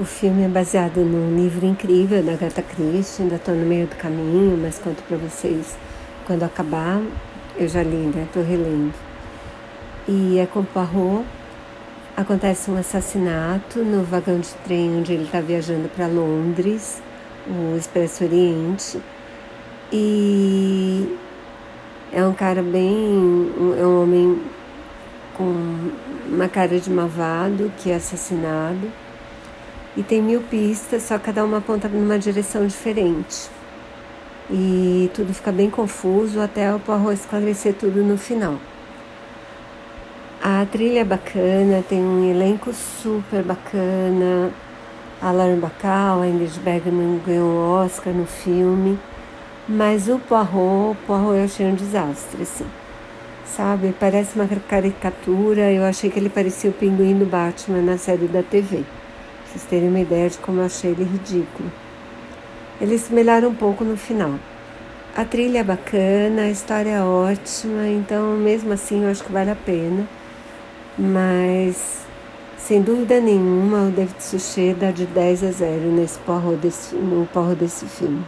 O filme é baseado num livro incrível da Agatha Christie, ainda estou no meio do caminho, mas conto para vocês quando acabar. Eu já li, né? Estou relendo. E é com Poirot. Acontece um assassinato no vagão de trem onde ele está viajando para Londres, o Expresso Oriente. E é um cara bem. é um homem com uma cara de malvado que é assassinado e tem mil pistas, só cada uma aponta numa direção diferente. E tudo fica bem confuso até o Poirot esclarecer tudo no final. A trilha é bacana, tem um elenco super bacana. A Lauren Bacall, a Ingrid Bergman ganhou um Oscar no filme. Mas o Poirot, o Poirot eu achei um desastre, assim. Sabe, parece uma caricatura. Eu achei que ele parecia o pinguim do Batman na série da TV vocês terem uma ideia de como eu achei ele ridículo. Eles melhoram um pouco no final. A trilha é bacana, a história é ótima, então mesmo assim eu acho que vale a pena. Mas sem dúvida nenhuma o David Suchet dá de 10 a 0 nesse porro desse, no porro desse filme.